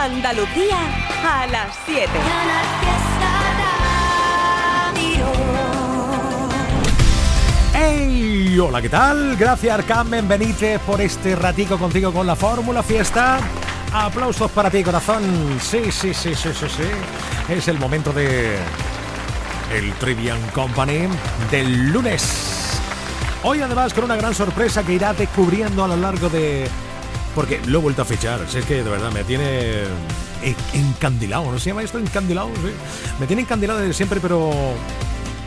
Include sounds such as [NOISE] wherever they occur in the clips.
Andalucía a las 7. ¡Hey! Hola, ¿qué tal? Gracias, Carmen Benítez, por este ratico contigo con la Fórmula Fiesta. Aplausos para ti, corazón. Sí, sí, sí, sí, sí, sí. Es el momento de el Trivian Company del lunes. Hoy además con una gran sorpresa que irá descubriendo a lo largo de... Porque lo he vuelto a fichar, si es que de verdad me tiene encandilado, ¿no se llama esto? Encandilado, sí. Me tiene encandilado desde siempre, pero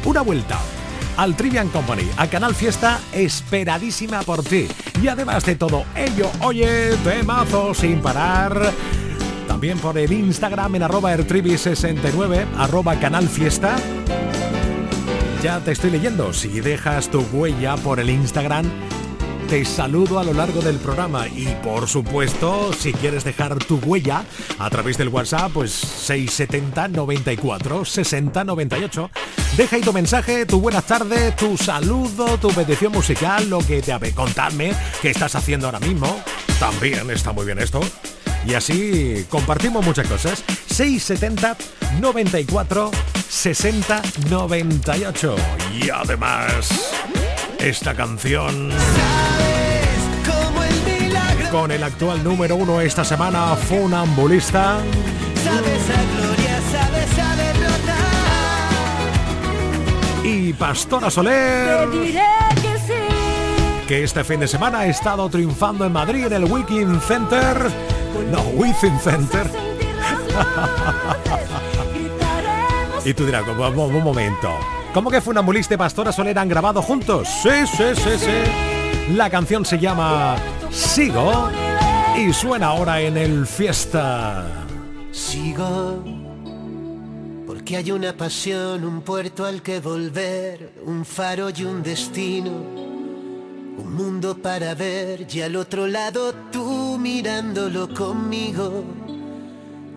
una vuelta al Trivian Company, a Canal Fiesta, esperadísima por ti. Y además de todo ello, oye, temazo sin parar. También por el Instagram en arroba ertrivi69, arroba Canal Fiesta. Ya te estoy leyendo. Si dejas tu huella por el Instagram, te saludo a lo largo del programa y por supuesto, si quieres dejar tu huella a través del WhatsApp, pues 670 94 60 98. Deja ahí tu mensaje, tu buenas tardes, tu saludo, tu petición musical, lo que te habe. Contadme qué estás haciendo ahora mismo. También está muy bien esto. Y así compartimos muchas cosas. 670 94 60 98. Y además, esta canción con el actual número uno esta semana, Funambulista. Y Pastora Soler. Que este fin de semana ha estado triunfando en Madrid en el Weekend Center. No, Within Center. [LAUGHS] y tú dirás, un momento. ¿Cómo que Funambulista y Pastora Soler han grabado juntos? Sí, sí, sí, sí. La canción se llama Sigo y suena ahora en el fiesta. Sigo porque hay una pasión, un puerto al que volver, un faro y un destino, un mundo para ver y al otro lado tú mirándolo conmigo.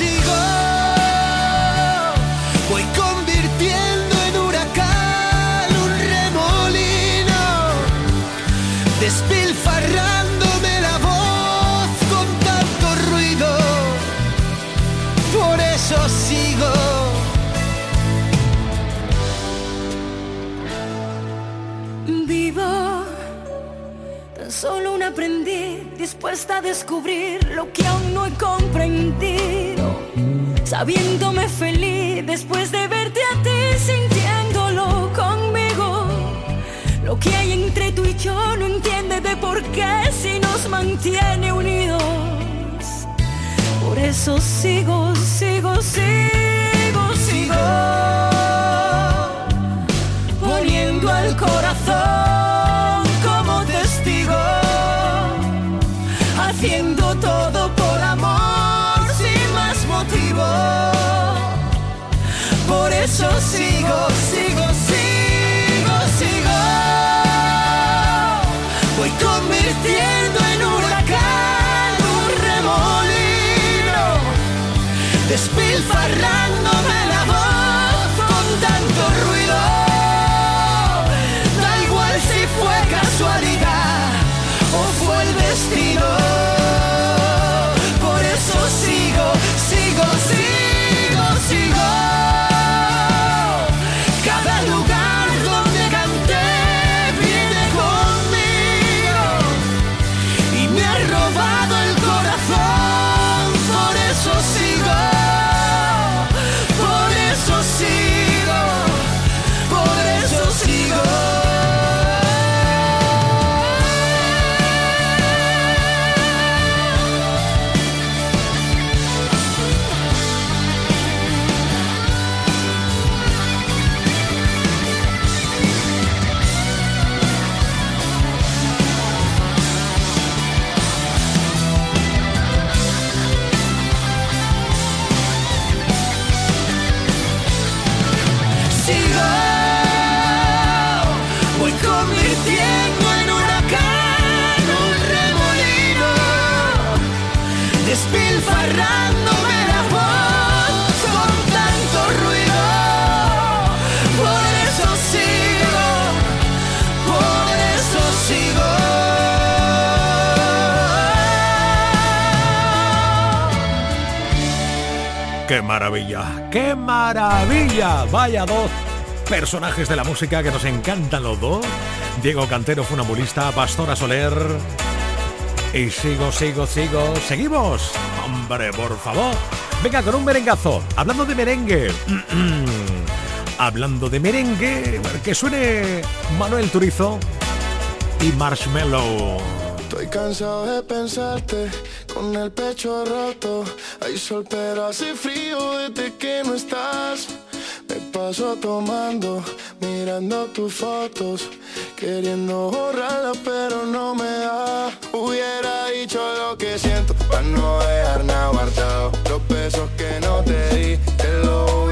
sigo. Voy convirtiendo en huracán un remolino, despilfarrándome la voz con tanto ruido. Por eso sigo. Vivo tan solo un aprendiz dispuesta a descubrir lo que aún no he comprendido. Sabiéndome feliz después de verte a ti, sintiéndolo conmigo. Lo que hay entre tú y yo no entiende de por qué si nos mantiene unidos. Por eso sigo, sigo, sigo, sigo poniendo al corazón Eso sigo, sigo, sigo, sigo. Voy convirtiendo en huracán un remolino, despilfarrándome ¡Qué maravilla! ¡Qué maravilla! Vaya dos personajes de la música que nos encantan los dos. Diego Cantero, funambulista, Pastora Soler. Y sigo, sigo, sigo. ¡Seguimos! Hombre, por favor. Venga, con un merengazo. Hablando de merengue. [CLEARS THROAT] Hablando de merengue, que suene Manuel Turizo y Marshmallow. Estoy cansado de pensarte con el pecho roto. Hay sol, pero hace frío desde que no estás. Me paso tomando, mirando tus fotos, queriendo borrarlas, pero no me da. Hubiera dicho lo que siento, para no dejar nada guardado. Los besos que no te di, te lo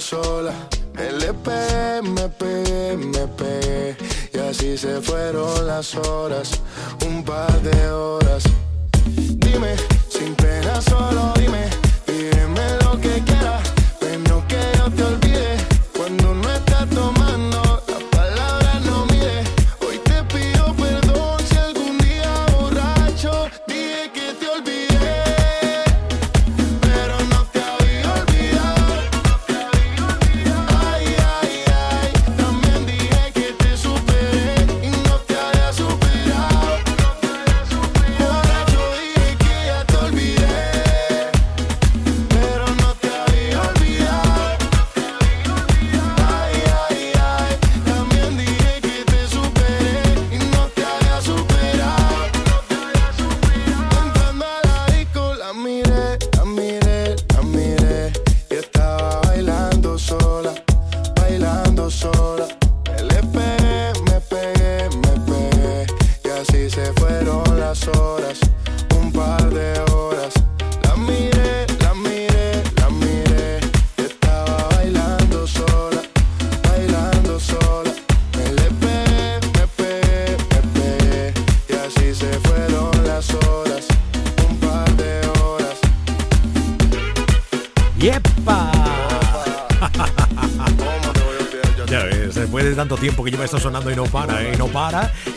sola. Me le pegué, me pegué, me pegué. Y así se fueron las horas, un par de horas. Dime, sin pena, solo dime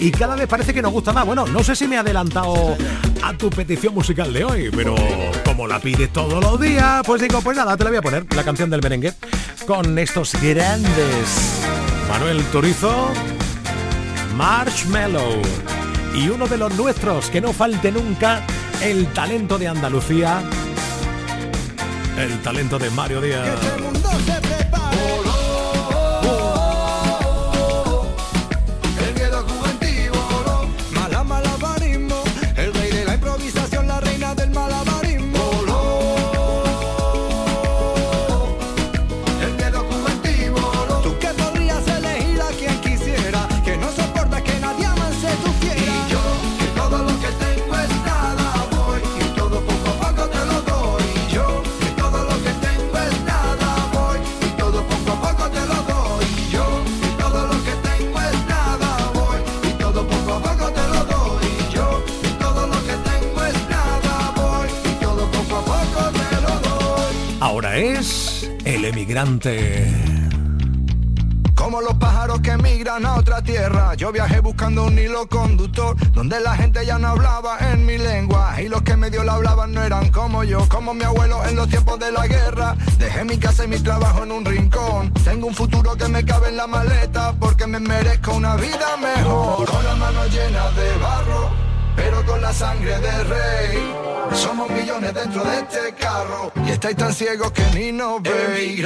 Y cada vez parece que nos gusta más. Bueno, no sé si me he adelantado a tu petición musical de hoy, pero como la pides todos los días, pues digo, pues nada, te la voy a poner, la canción del merengue, con estos grandes. Manuel Turizo, Marshmallow. Y uno de los nuestros, que no falte nunca, el talento de Andalucía, el talento de Mario Díaz. Emigrante. Como los pájaros que emigran a otra tierra, yo viajé buscando un hilo conductor, donde la gente ya no hablaba en mi lengua, y los que medio la hablaban no eran como yo, como mi abuelo en los tiempos de la guerra. Dejé mi casa y mi trabajo en un rincón, tengo un futuro que me cabe en la maleta, porque me merezco una vida mejor. Con las manos llenas de barro, pero con la sangre de rey. Somos millones dentro de este carro y estáis tan ciegos que ni nos veis.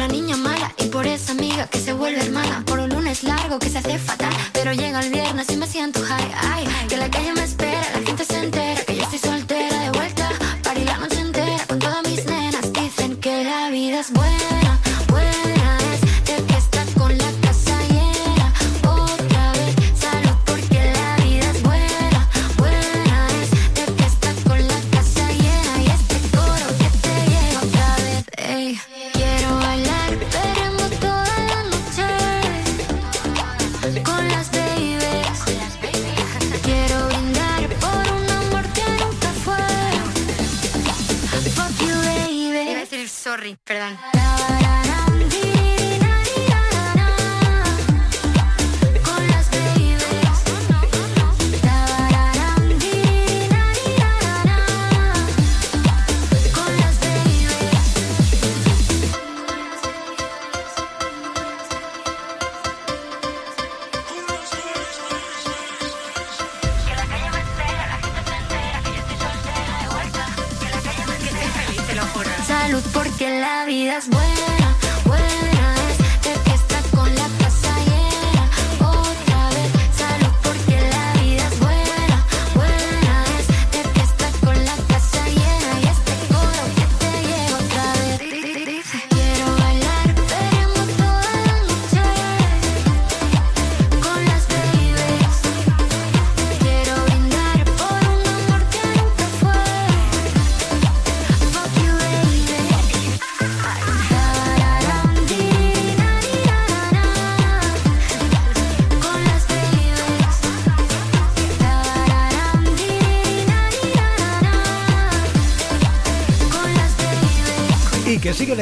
La niña mala y por esa amiga que se vuelve hermana. Por un lunes largo que se hace fatal,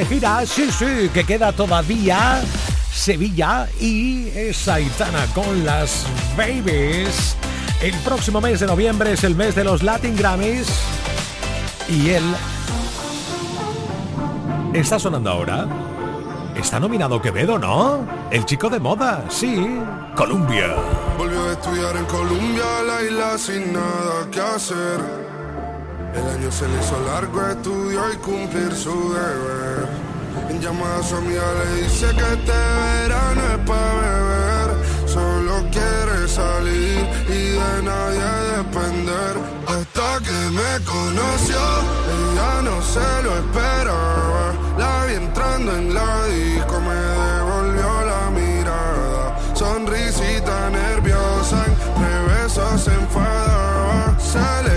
gira, sí, sí, que queda todavía Sevilla y Saitana con las Babies. El próximo mes de noviembre es el mes de los Latin Grammys y él está sonando ahora. Está nominado Quevedo, ¿no? El chico de moda, sí. Colombia. Volvió a estudiar en Colombia, la isla sin nada que hacer. El año se le hizo largo, estudió y cumplir su deber. En llamada a su amiga le dice que este verano es para beber. Solo quiere salir y de nadie depender. Hasta que me conoció, ella no se lo esperaba. La vi entrando en la disco, me devolvió la mirada sonrisita nerviosa, entre besos se enfadaba. Se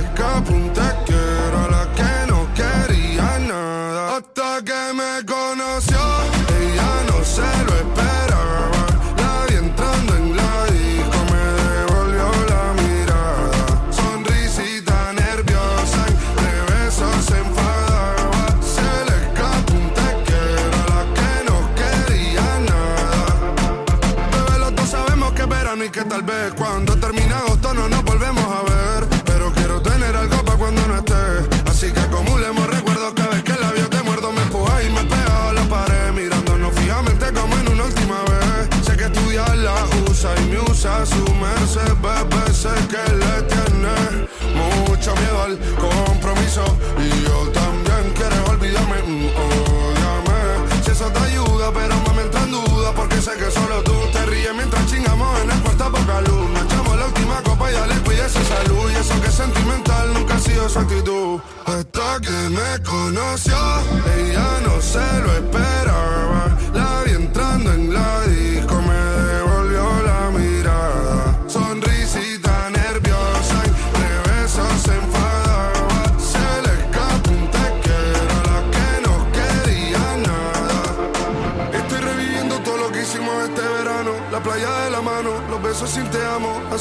actitud Hasta que me conoció, ella no se lo esperaba. La vi entrando en la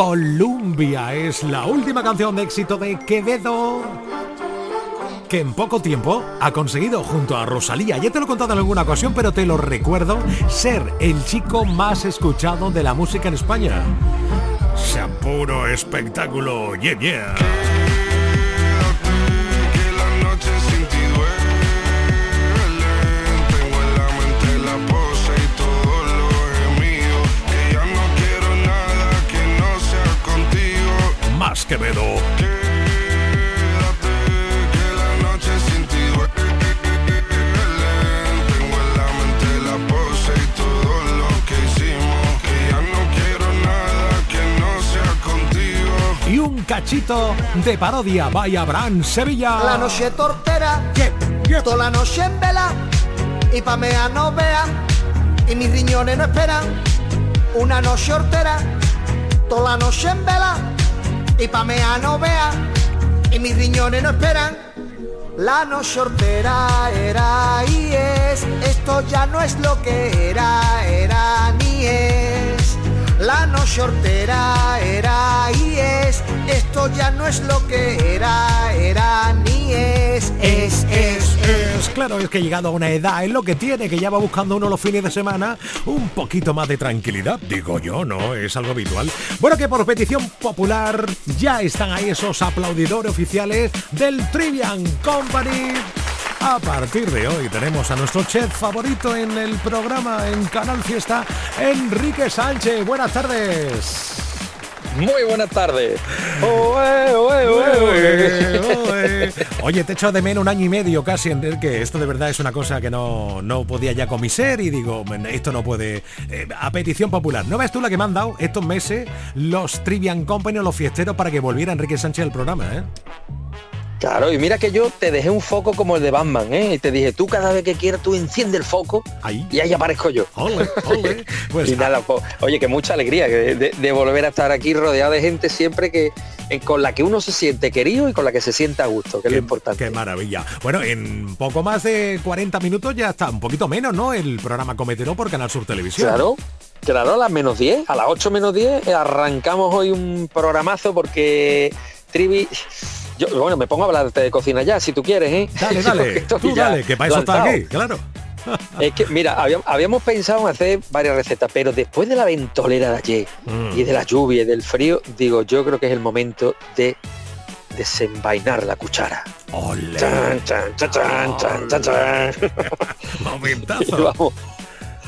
Columbia es la última canción de éxito de Quevedo que en poco tiempo ha conseguido junto a Rosalía, ya te lo he contado en alguna ocasión, pero te lo recuerdo, ser el chico más escuchado de la música en España. Sea puro espectáculo, yeah, yeah. De parodia, vaya Abraham Sevilla. La noche tortera, Yeah, yeah. toda la noche en vela, y pa' mea no vea, y mis riñones no esperan. Una noche hortera, toda la noche en vela, y pa' mea no vea, y mis riñones no esperan. La noche hortera era y es, esto ya no es lo que era, era ni es. La noche hortera era y es, esto ya no es lo que era, era ni es, es, es, es. Claro, es que he llegado a una edad, es lo que tiene, que ya va buscando uno los fines de semana un poquito más de tranquilidad. Digo yo, ¿no? Es algo habitual. Bueno, que por petición popular ya están ahí esos aplaudidores oficiales del Trivian Company. A partir de hoy tenemos a nuestro chef favorito en el programa en Canal Fiesta, Enrique Sánchez. Buenas tardes. Muy buenas tardes. Oe, oe, oe, oe. [LAUGHS] Oye, te echo de menos un año y medio casi, en que esto de verdad es una cosa que no, no podía ya con mi ser y digo, "Men, esto no puede... eh, a petición popular. ¿No ves tú la que me han dado estos meses los Trivian Company o los fiesteros para que volviera Enrique Sánchez al programa, eh? Claro, y mira que yo te dejé un foco como el de Batman, ¿eh? Y te dije, tú cada vez que quieras, tú enciende el foco Ahí. y ahí aparezco yo. Ole, ole. [LAUGHS] Pues y nada, po- oye, que mucha alegría de, de volver a estar aquí rodeado de gente siempre que eh, con la que uno se siente querido y con la que se siente a gusto, que es lo importante. qué maravilla. Bueno, en poco más de 40 minutos ya está, un poquito menos, ¿no? El programa Cometero por Canal Sur Televisión. Claro, claro, a las menos 10, a las 8 menos 10 eh, arrancamos hoy un programazo porque Trivi... Yo, bueno, me pongo a hablarte de cocina ya, si tú quieres, ¿eh? Dale, [LAUGHS] dale, tú dale, que para eso está aquí, claro. Es que, mira, habíamos, habíamos pensado en hacer varias recetas, pero después de la ventolera de ayer Mm. y de la lluvia y del frío, digo, yo creo que es el momento de, desenvainar la cuchara. ¡Ole! Chan, chan, chan, chan, chan, chan, chan. [LAUGHS] Momentazo. [LAUGHS] vamos,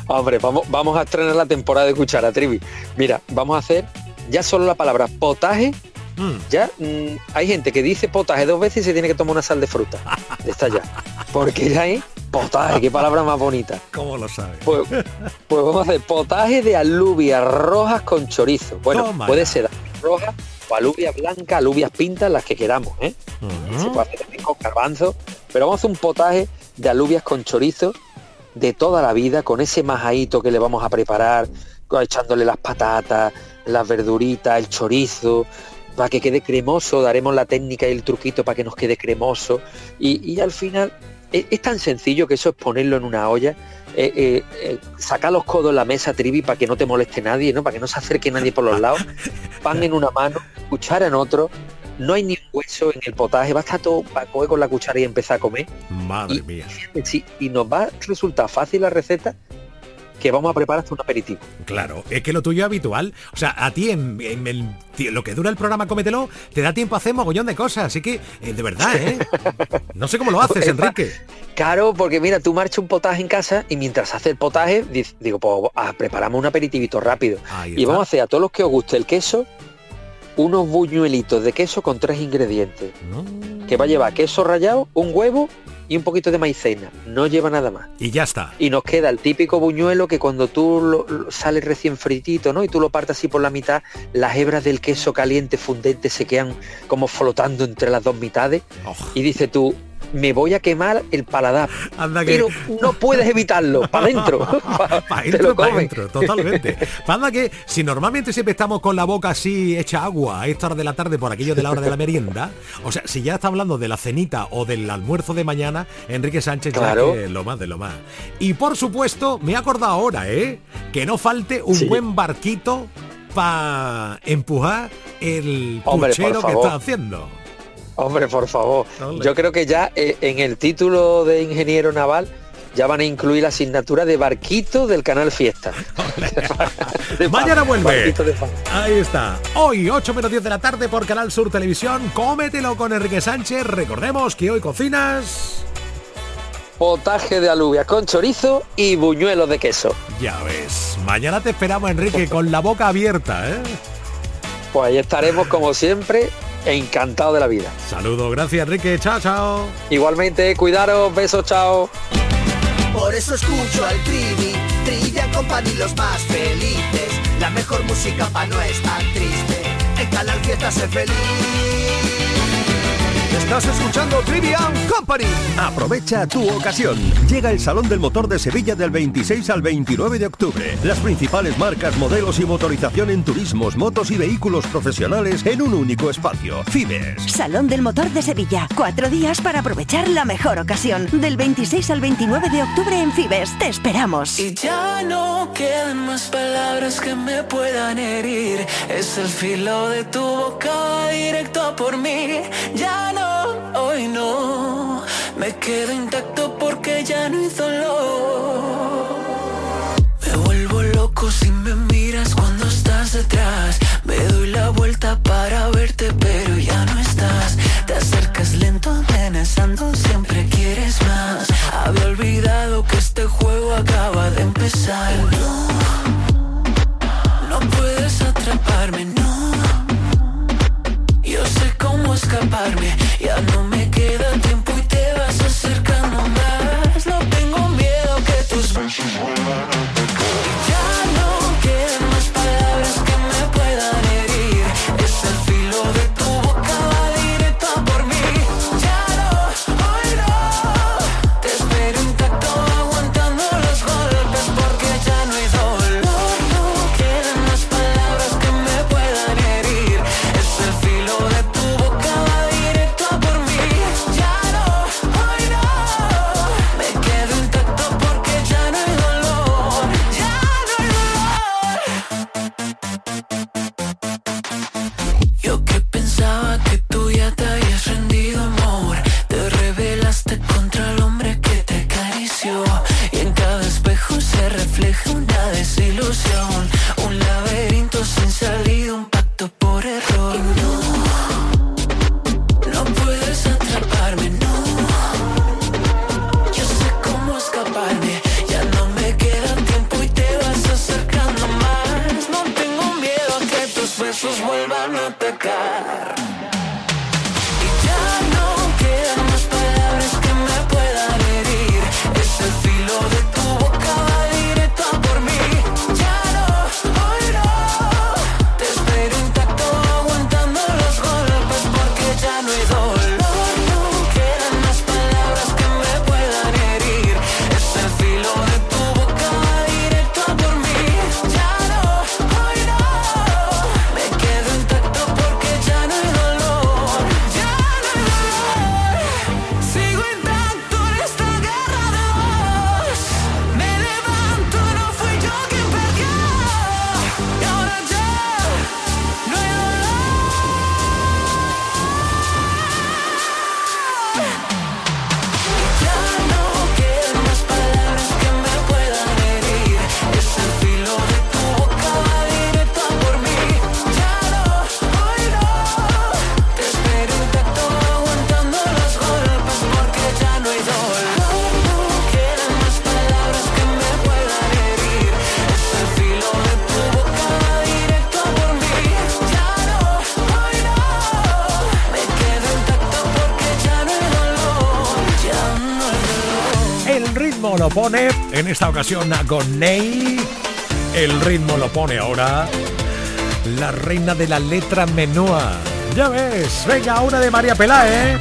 hombre, vamos, vamos a estrenar la temporada de cuchara, Trivi. Mira, vamos a hacer ya solo la palabra potaje. Mm. Ya mm, hay gente que dice potaje dos veces y se tiene que tomar una sal de fruta. [LAUGHS] De esta ya. Porque ya hay potaje, qué palabra más bonita. ¿Cómo lo sabes? Pues, pues vamos a hacer potaje de alubias rojas con chorizo. Bueno, puede ser roja o alubias blancas, alubias pintas, las que queramos, ¿eh? Se puede hacer también con garbanzo, pero vamos a hacer un potaje de alubias con chorizo de toda la vida, con ese majadito que le vamos a preparar, echándole las patatas, las verduritas, el chorizo, para que quede cremoso, daremos la técnica y el truquito para que nos quede cremoso. Y, y al final es, es tan sencillo que eso es ponerlo en una olla, eh, eh, eh, sacar los codos en la mesa, Trivi, para que no te moleste nadie, ¿no? para que no se acerque nadie por los lados, [LAUGHS] pan en una mano, cuchara en otro, no hay ni un hueso en el potaje, basta todo para coger con la cuchara y empezar a comer. Madre Y- mía. Sí, y nos va a resultar fácil la receta que vamos a preparar hasta un aperitivo. Claro, es que lo tuyo es habitual. O sea, a ti en, lo que dura el programa Cómetelo, te da tiempo a hacer mogollón de cosas. Así que, eh, de verdad, ¿eh? [LAUGHS] No sé cómo lo haces, Enrique. Claro, porque mira, tú marchas un potaje en casa y mientras hace el potaje, digo, pues ah, preparamos un aperitivito rápido. Y vamos a hacer a todos los que os guste el queso, unos buñuelitos de queso con tres ingredientes. Que va a llevar queso rallado, un huevo y un poquito de maicena. No lleva nada más. Y ya está. Y nos queda el típico buñuelo que cuando tú lo, lo- sale recién fritito, ¿no? Y tú lo partas así por la mitad, las hebras del queso caliente fundente se quedan como flotando entre las dos mitades. Oh, Y dice tú, me voy a quemar el paladar. anda que... Pero no puedes evitarlo, para adentro. [LAUGHS] Para Te adentro, lo para adentro, totalmente. Panda que si normalmente siempre estamos con la boca así hecha agua a esta hora de la tarde por aquello de la hora de la merienda, o sea, si ya está hablando de la cenita o del almuerzo de mañana, Enrique Sánchez Claro. ya que lo más de lo más. Y por supuesto, me he acordado ahora, ¿eh? Que no falte un Sí. buen barquito para empujar el Hombre, puchero que está haciendo. Hombre, por favor. Yo creo que ya eh, en el título de ingeniero naval ya van a incluir la asignatura de barquito del canal Fiesta. [LAUGHS] De Mañana vuelve. de. Ahí está. Hoy, 8 menos 10 de la tarde por Canal Sur Televisión. Cómetelo con Enrique Sánchez. Recordemos que hoy cocinas... Potaje de alubias con chorizo y buñuelos de queso. Ya ves. Mañana te esperamos, Enrique, con la boca abierta, ¿eh? Pues ahí estaremos como siempre, encantados de la vida. Saludos, gracias, Enrique. Chao, chao. Igualmente, cuidaros, besos, chao. Por eso escucho al Trivi, Trivia Company los más felices. La mejor música pa' no estar triste. En Canal Fiesta sé feliz. Estás escuchando Trivian Company. Aprovecha tu ocasión. Llega el Salón del Motor de Sevilla del 26 al 29 de octubre. Las principales marcas, modelos y motorización en turismos, motos y vehículos profesionales en un único espacio. Fibes. Salón del Motor de Sevilla. Cuatro días para aprovechar la mejor ocasión. Del 26 al 29 de octubre en Fibes. Te esperamos. Y ya no quedan más palabras que me puedan herir. Es el filo de tu boca directo a por mí. Ya no, hoy no. Me quedo intacto porque ya no hay dolor. Me vuelvo loco si me miras cuando estás detrás. Me doy la vuelta para verte, pero ya no estás. Te acercas lento, amenazando, siempre quieres más. Había olvidado que este juego acaba de empezar. No, no puedes atraparme, no. Escaparme, ya no me van a esta ocasión con Ney. El ritmo lo pone ahora la reina de la letra menúa. Ya ves, venga, una de María Peláez.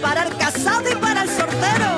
para el casado y para el sortero.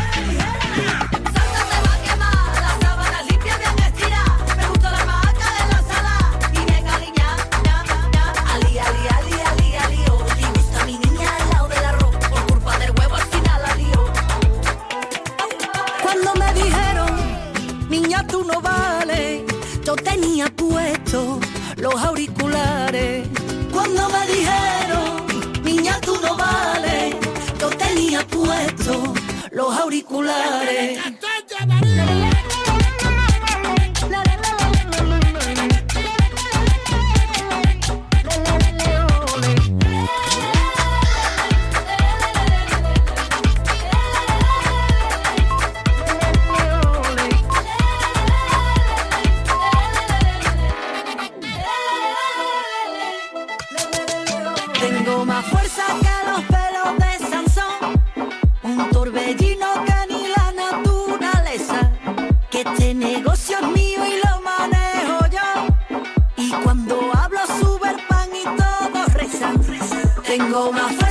los auriculares. Tengo más fuerza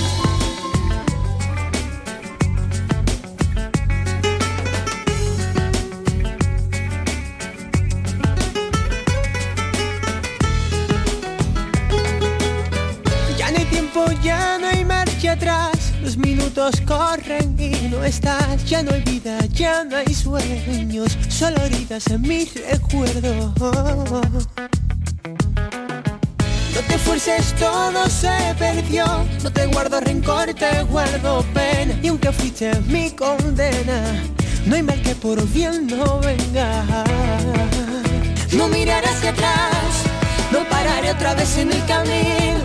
Minutos corren y no estás. Ya no hay vida, ya no hay sueños. Solo heridas en mi recuerdo. No te fuerces, todo se perdió. No te guardo rencor, te guardo pena. Y aunque fuiste mi condena, no hay mal que por bien no venga. No mirar hacia atrás, no pararé otra vez en el camino.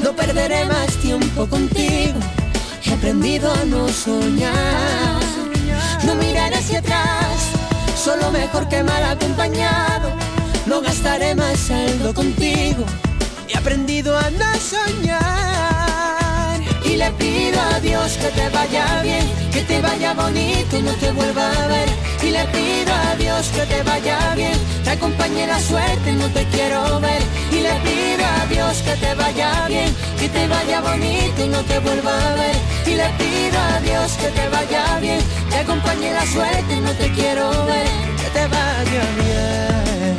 No perderé más tiempo contigo. Aprendido a no soñar. No mirar hacia atrás, solo mejor que mal acompañado. No gastaré más saldo contigo. He aprendido a no soñar. Y le pido a Dios que te vaya bien, que te vaya bonito y no te vuelva a ver. Y le pido a Dios que te vaya bien, te acompañe la suerte, no te quiero ver. Y le pido a Dios que te vaya bien, que te vaya bonito y no te vuelva a ver. Y le pido a Dios que te vaya bien, te acompañe la suerte, no te quiero ver. Que te vaya bien.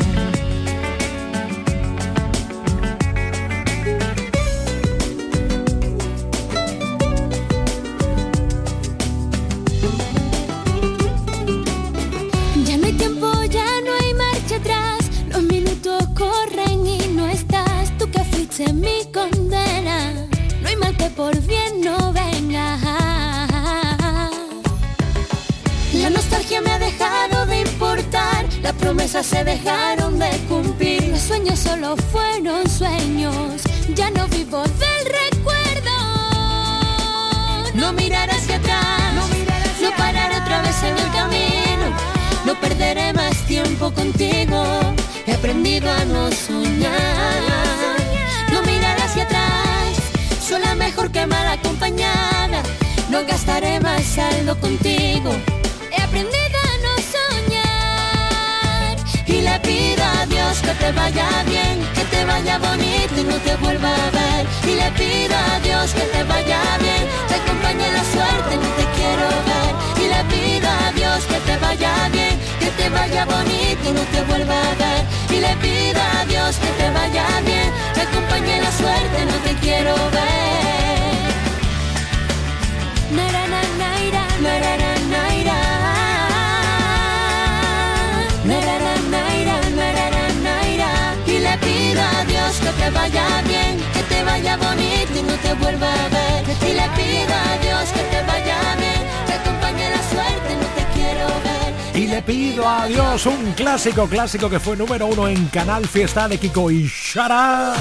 Ya no hay tiempo, ya no hay marcha atrás. Los minutos corren y no estás. Tú que fuiste mi condena. No hay mal que por bien no venga. Promesas se dejaron de cumplir. Los sueños solo fueron sueños. Ya no vivo del recuerdo. No mirar hacia atrás, no, parar otra vez en el camino, no perderé más tiempo contigo. He aprendido a no soñar, no mirar hacia atrás, sola mejor que mal acompañada. No gastaré más te vaya bien, que te vaya bonito y no te vuelva a ver. Y le pido a Dios que te vaya bien, te acompañe la suerte, no te quiero ver. Y le pido a Dios que te vaya bien, que te vaya bonito y no te vuelva a ver. Y le pido a Dios que te vaya bien, te acompañe la suerte, no te quiero ver. Na, na, na, te vaya bien, que te vaya bonito y no te vuelva a ver. Y le pido a Dios que te vaya bien, te acompañe la suerte, no te quiero ver. Y le pido a Dios un clásico, clásico que fue número uno en Canal Fiesta de Kiko y Shara.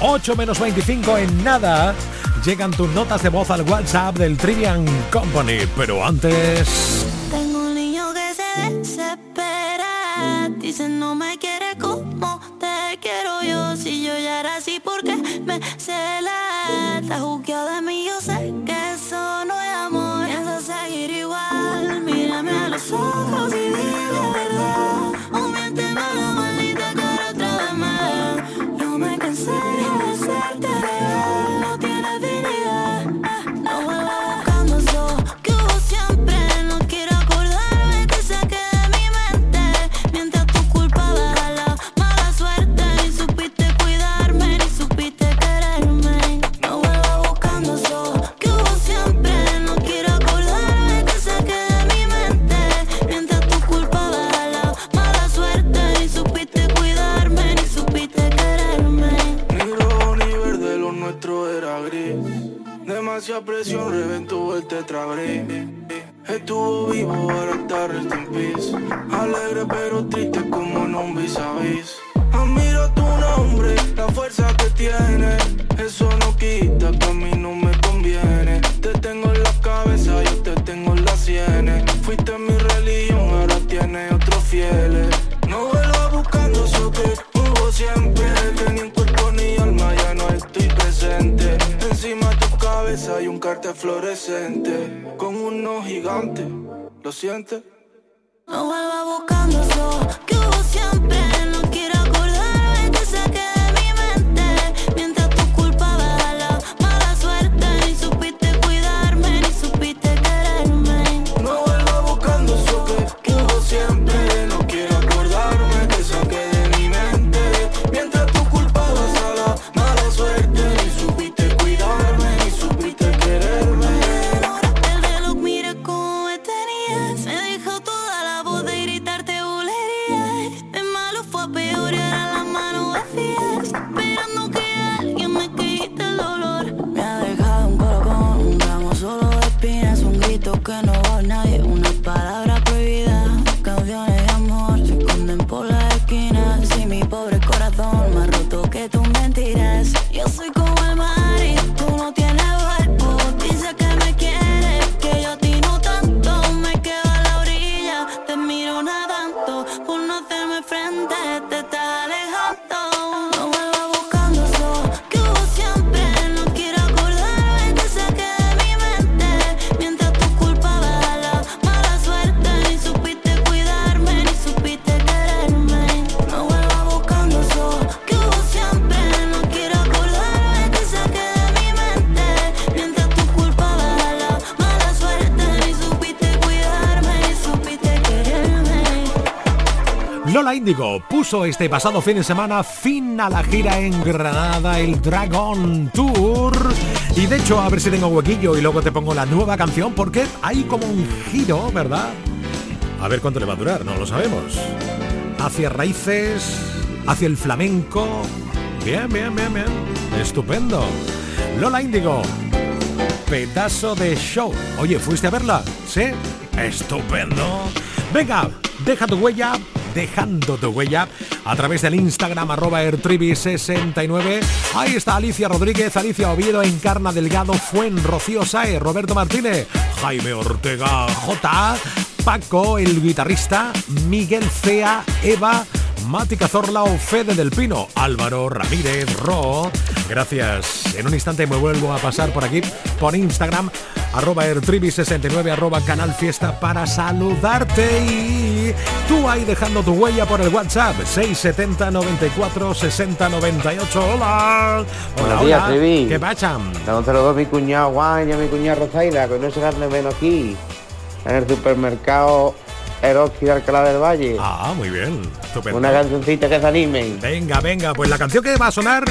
8 menos 25 en nada. Llegan tus notas de voz al WhatsApp del Trivian Company. Pero antes... Tengo un niño que se desespera. Dice no me quiere juzgado de mí, yo sé que eso no es amor. Piensa seguir igual. Mírame a los ojos y dime la verdad. O miénteme la maldita cara otra vez más. Yo me cansé Demasiada presión reventó el tetrabric. Estuvo vivo, ahora está rest in peace. Alegre pero triste como en un vis a vis. Fluorescente. Con gigantes gigante, ¿lo sientes? No vuelva buscando eso que hubo siempre. No quiero Índigo puso este pasado fin de semana fin a la gira en Granada, el Dragon Tour. Y de hecho, a ver si tengo huequillo y luego te pongo la nueva canción, porque hay como un giro, ¿verdad? A ver cuánto le va a durar, no lo sabemos. Hacia raíces, hacia el flamenco. Bien, bien, bien, bien. Estupendo. Lola Índigo. Pedazo de show. Oye, ¿fuiste a verla? ¿Sí? Estupendo. Venga, deja tu huella, dejando tu huella a través del Instagram arroba ertribi69. Ahí está Alicia Rodríguez, Alicia Oviedo, Encarna Delgado, Fuen, Rocío Sae, Roberto Martínez, Jaime Ortega, J, Paco, el guitarrista, Miguel Cea, Eva, Mati Cazorla Fede del Pino, Álvaro Ramírez, Ro. Gracias. En un instante me vuelvo a pasar por aquí, por Instagram, arroba ertribi69, arroba canal fiesta para saludarte y tú ahí dejando tu huella por el WhatsApp 670 94 60 98. Hola. Hola, Buenos días, hola. Trivi. ¿Qué pachan? Dándoselo a mi cuñado Juan y a mi cuñada Rosaida, que no se menos aquí, en el supermercado Eroski de Alcalá del Valle. Ah, muy bien. Estupendo. Una cancioncita que se animen. Venga, venga, pues la canción que va a sonar.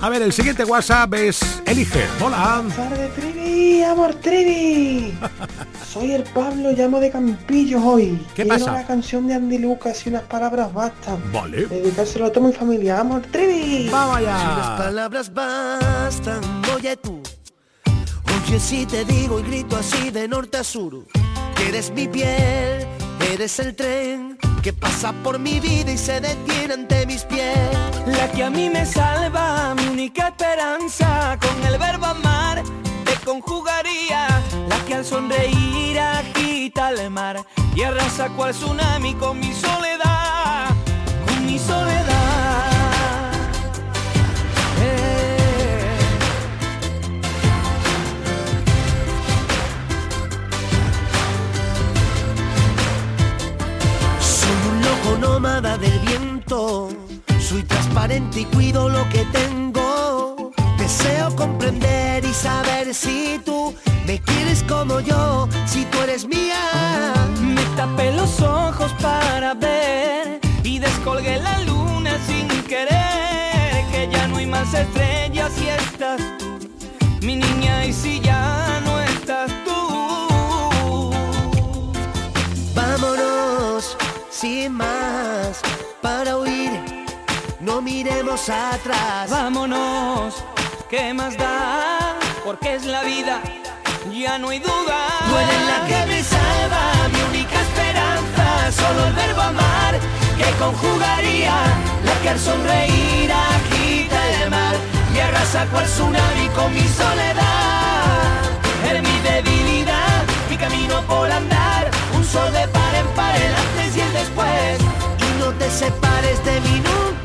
A ver, el siguiente WhatsApp es Elige. Hola. Tarde, Trivi, amor Trivi. [LAUGHS] Soy el Pablo, llamo de Campillos hoy. ¿Qué Quiero pasa? la canción de Andy Lucas y unas palabras bastan. Vale. Dedicárselo a toda mi familia, amor Trivi. Vamos Si las palabras bastan, oye tú. Oye si te digo y grito así de norte a sur. Que eres mi piel, eres el tren que pasa por mi vida y se detiene ante mis pies. La que a mí me salva, mi única esperanza, con el verbo amar te conjugaría. La que al sonreír agita el mar y arrasa cual tsunami con mi soledad, con mi soledad. Nómada del viento, soy transparente y cuido lo que tengo. Deseo comprender y saber si tú me quieres como yo, si tú eres mía. Me tapé los ojos para ver y descolgué la luna sin querer. Que ya no hay más estrellas y estás mi niña, y si ya no sin más para huir, no miremos atrás. Vámonos, ¿qué más da? Porque es la vida, ya no hay duda. Tú eres la que me salva, mi única esperanza, solo el verbo amar que conjugaría, la que al sonreír agita el mar y arrasa cual tsunami con mi soledad. Eres mi debilidad, mi camino por andar, sol de par en par, el antes y el después. Y no te separes de mí nunca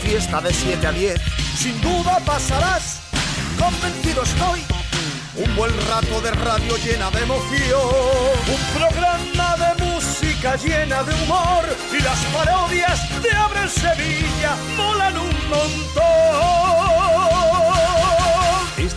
fiesta de 7 a 10. Sin duda pasarás, convencido estoy. Un buen rato de radio llena de emoción. Un programa de música llena de humor. Y las parodias de Abre Sevilla molan un montón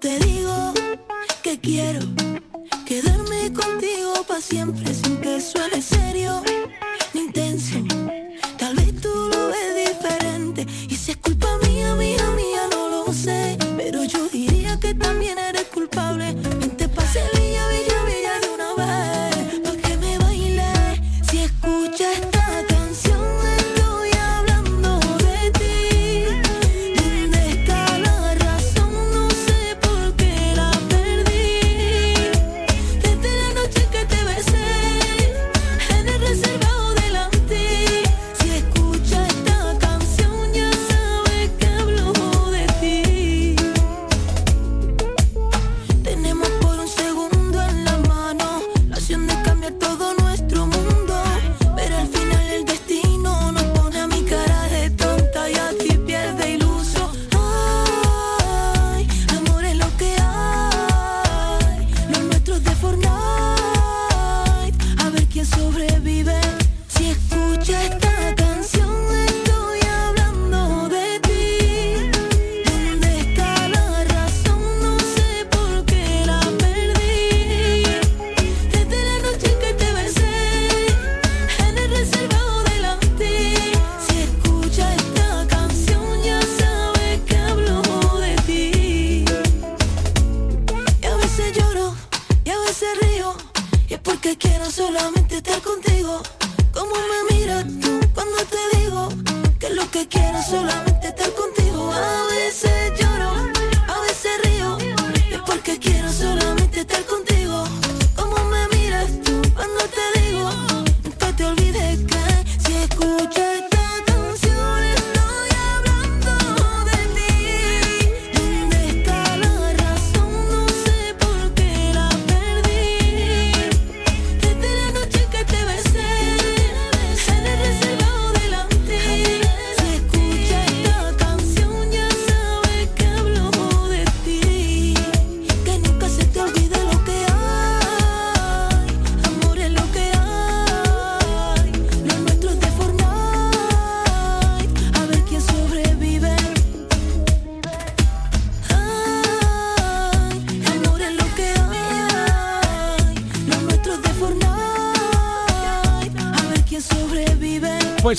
Te digo que quiero quedarme contigo para siempre sin que suene serio ni intenso? Tal vez tú lo ves diferente y si es culpa mía.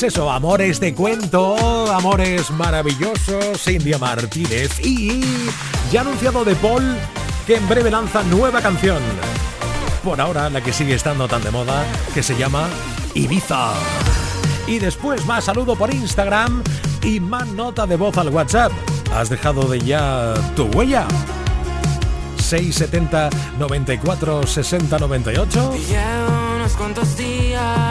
Eso, amores de cuento, amores maravillosos, India Martínez y ya anunciado de Paul que en breve lanza nueva canción. Por ahora la que sigue estando tan de moda, que se llama Ibiza. Y después más saludo por Instagram y más nota de voz al WhatsApp. ¿Has dejado de ya tu huella? 670 94 60 98. Unos cuantos días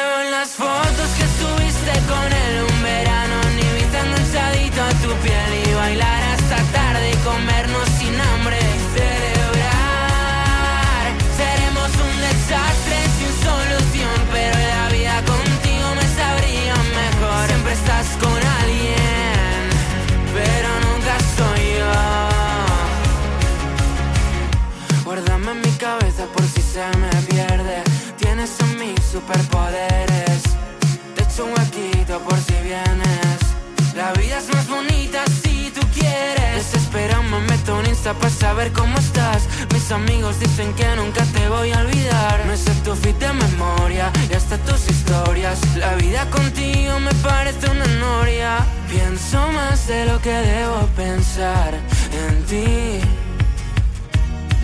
Veo en las fotos que subiste con él un verano. Ni viste enganchadito a tu piel y bailar hasta tarde y comernos sin hambre. Y celebrar. Seremos un desastre sin solución, pero la vida contigo me sabría mejor. Siempre estás con alguien, pero nunca soy yo. Guárdame en mi cabeza por si se me. Tienes en mí superpoderes. Te echo un huequito por si vienes. La vida es más bonita si tú quieres. Desespera, me meto en Insta para saber cómo estás. Mis amigos dicen que nunca te voy a olvidar. Me sé tu fit de memoria y hasta tus historias. La vida contigo me parece una noria. Pienso más de lo que debo pensar en ti.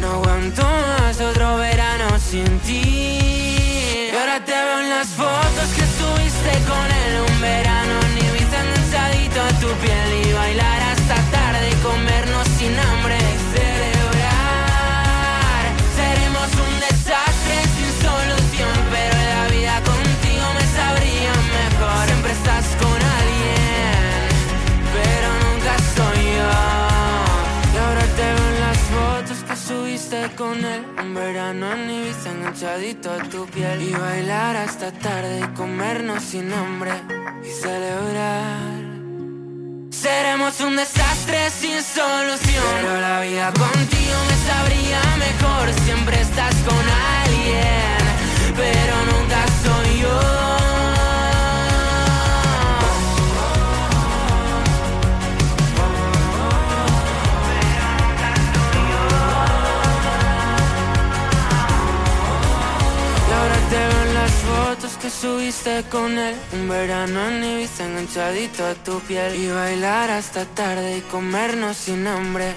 No aguanto más otro verano sin ti. Y ahora te veo en las fotos que subiste con él un verano. Ni viste enganchadito a tu piel y bailar hasta tarde y comernos sin hambre. Con él. Un verano en Ibiza enganchadito a tu piel. Y bailar hasta tarde y comernos sin hambre Y celebrar. Seremos un desastre sin solución. Pero la vida contigo me sabría mejor. Siempre estás con alguien Pero nunca soy yo Y bailar hasta tarde y comernos sin hambre.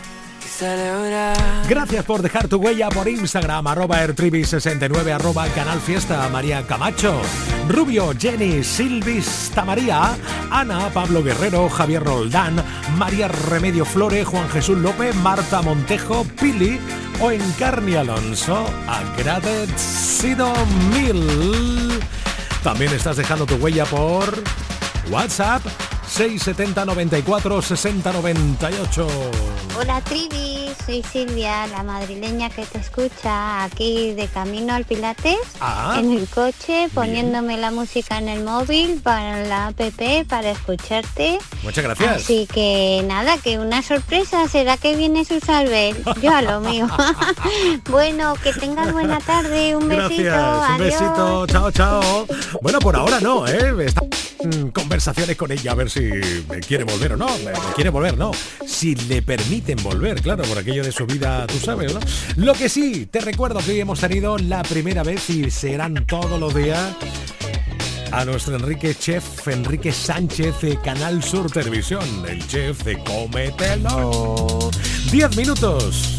Gracias por dejar tu huella por Instagram, arroba ertribi69, arroba canal fiesta, María Camacho, Rubio, Jenny, Silvis, Tamaría, Ana, Pablo Guerrero, Javier Roldán, María Remedio Flore, Juan Jesús López, Marta Montejo, Pili o Encarni Alonso, agradecido mil. También estás dejando tu huella por WhatsApp 670 94 60 98. Hola Trivi, soy Silvia, la madrileña que te escucha aquí de camino al Pilates, Ah. en el coche, poniéndome la música en el móvil para la app para escucharte. Muchas gracias. Así que nada, que una sorpresa, será que viene Susalbel, yo a lo mío. [LAUGHS] bueno, que tengas buena tarde, un besito, un adiós. besito, chao, chao. Bueno, por ahora no, ¿eh? Está conversaciones con ella a ver si me quiere volver o no. Quiere volver, no. Si le permiten volver, claro, por aquello de su vida, tú sabes, ¿no? Lo que sí, te recuerdo que hoy hemos tenido la primera vez y serán todos los días a nuestro Enrique Chef, Enrique Sánchez de Canal Sur Televisión, el chef de Cómetelo. 10 minutos,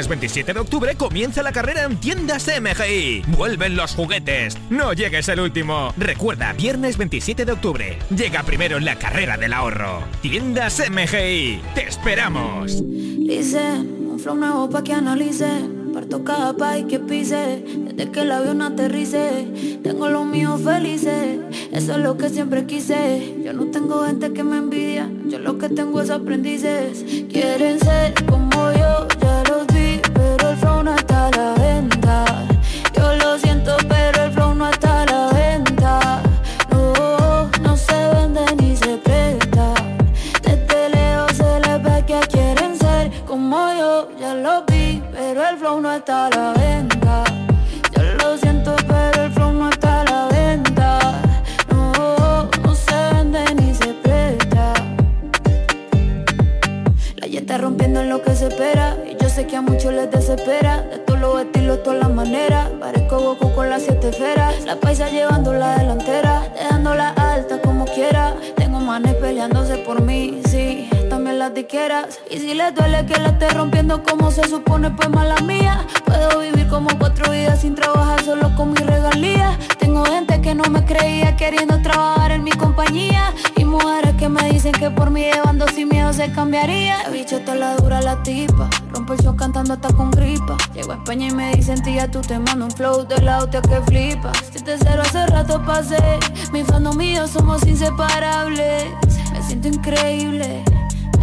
Viernes 27 de octubre comienza la carrera en tiendas MGI. Vuelven los juguetes. No llegues el último. Recuerda, viernes 27 de octubre. Llega primero la carrera del ahorro. Tiendas MGI. Te esperamos. Listen, un flow nuevo pa' que analice. Parto cada país que pise. Desde que el avión aterrice. Tengo los míos felices. Eso es lo que siempre quise. Yo no tengo gente que me envidia. Yo lo que tengo es aprendices. Quieren ser como no está a la venta. Yo lo siento, pero el flow no está a la venta. No, no se vende ni se presta. Desde lejos se les ve que quieren ser como yo, ya lo vi, pero el flow no está a la venta. Yo lo siento, pero el flow no está a la venta. No, no se vende ni se presta. La está rompiendo en lo que se espera. Que a muchos les desespera. De todos los estilos, todas las maneras. Parezco Goku con las siete esferas. La paisa llevando la delantera. Dejándola alta como quiera. Tengo manes peleándose por mí, sí. Las diqueras. Y si les duele que la esté rompiendo como se supone, pues mala mía. Puedo vivir como cuatro vidas sin trabajar solo con mis regalías. Tengo gente que no me creía queriendo trabajar en mi compañía. Y mujeres que me dicen que por mí llevando sin miedo se cambiaría. La bicha está la dura la tipa. Rompo el show cantando hasta con gripa. Llego a España y me dicen tía, tú te mando un flow de la hostia que flipa. Si te cero hace rato pasé. Mi fandom mío somos inseparables. Me siento increíble.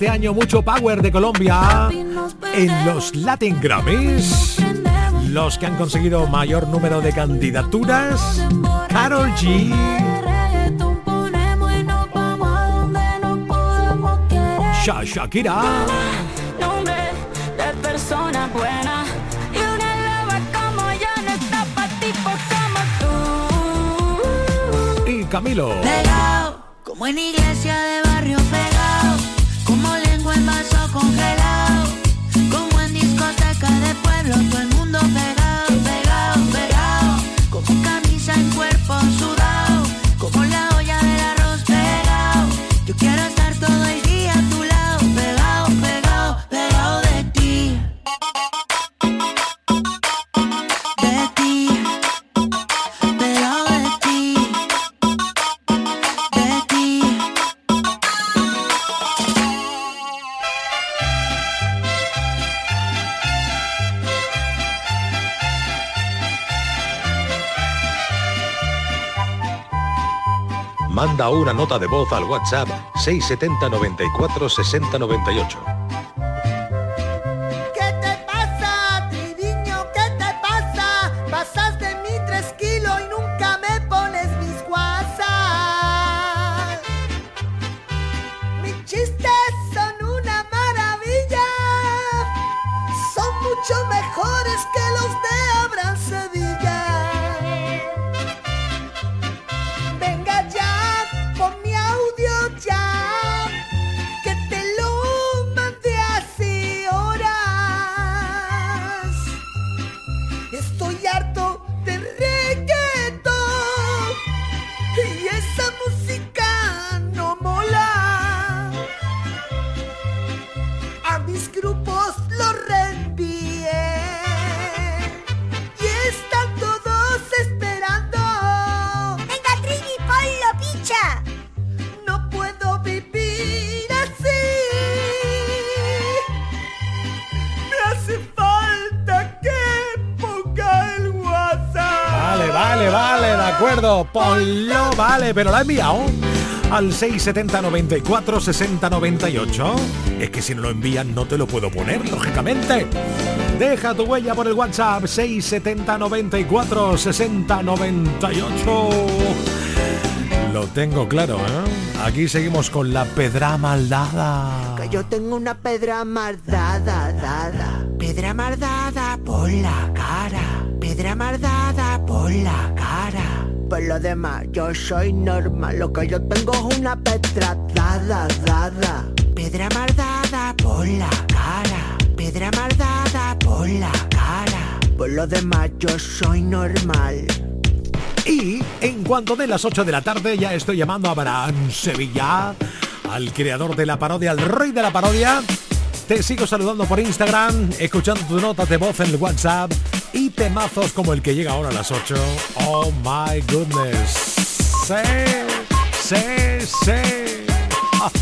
este año mucho power de Colombia en los Latin Grammys. Los que han conseguido mayor número de candidaturas, Carol G. Sha Shakira. Y Camilo. Como en iglesia de de voz al WhatsApp 670 94 60 98. Vale, pero la he enviado al 670 94 60 98. Es que si no lo envían no te lo puedo poner, lógicamente. Deja tu huella por el WhatsApp 670 94 60 98. Lo tengo claro, ¿eh? Aquí seguimos con la pedra maldada. Que yo tengo una pedra mardada, dada. Pedra mardada por la cara. Pedra mardada por la cara. Por lo demás, yo soy normal. Lo que yo tengo es una pedra dada, dada. Pedra mardada por la cara. Pedra mardada por la cara. Por lo demás, yo soy normal. Y en cuanto de las 8 de la tarde ya estoy llamando a Abraham Sevilla, al creador de la parodia, al rey de la parodia. Te sigo saludando por Instagram, escuchando tus notas de voz en el WhatsApp y temazos como el que llega ahora a las 8. Oh my goodness. Sí, sí, sí. [LAUGHS]